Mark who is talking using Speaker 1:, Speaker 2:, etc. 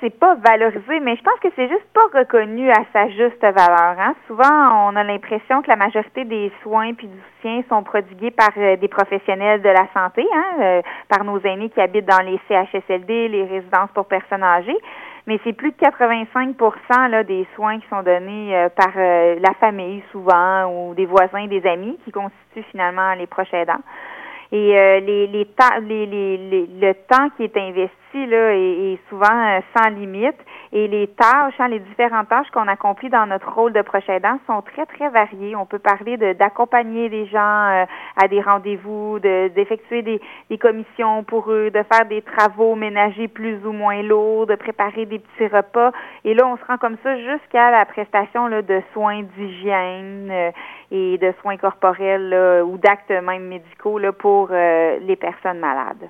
Speaker 1: c'est pas valorisé, mais je pense que c'est juste pas reconnu à sa juste valeur. Hein. Souvent, on a l'impression que la majorité des soins puis du soutien sont prodigués par euh, des professionnels de la santé, hein, euh, par nos aînés qui habitent dans les CHSLD, les résidences pour personnes âgées. Mais c'est plus de 85 là, des soins qui sont donnés euh, par la famille souvent ou des voisins, des amis qui constituent finalement les proches aidants. Et les, les, les, les, le temps qui est investi là, est, souvent euh, sans limite. Et les tâches, hein, les différentes tâches qu'on accomplit dans notre rôle de proche aidant sont très, très variées. On peut parler d'accompagner les gens euh, à des rendez-vous, d'effectuer des, des, commissions pour eux, de faire des travaux ménagers plus ou moins lourds, de préparer des petits repas. Et là, on se rend comme ça jusqu'à la prestation là, de soins d'hygiène euh, et de soins corporels ou d'actes même médicaux là, pour les personnes malades.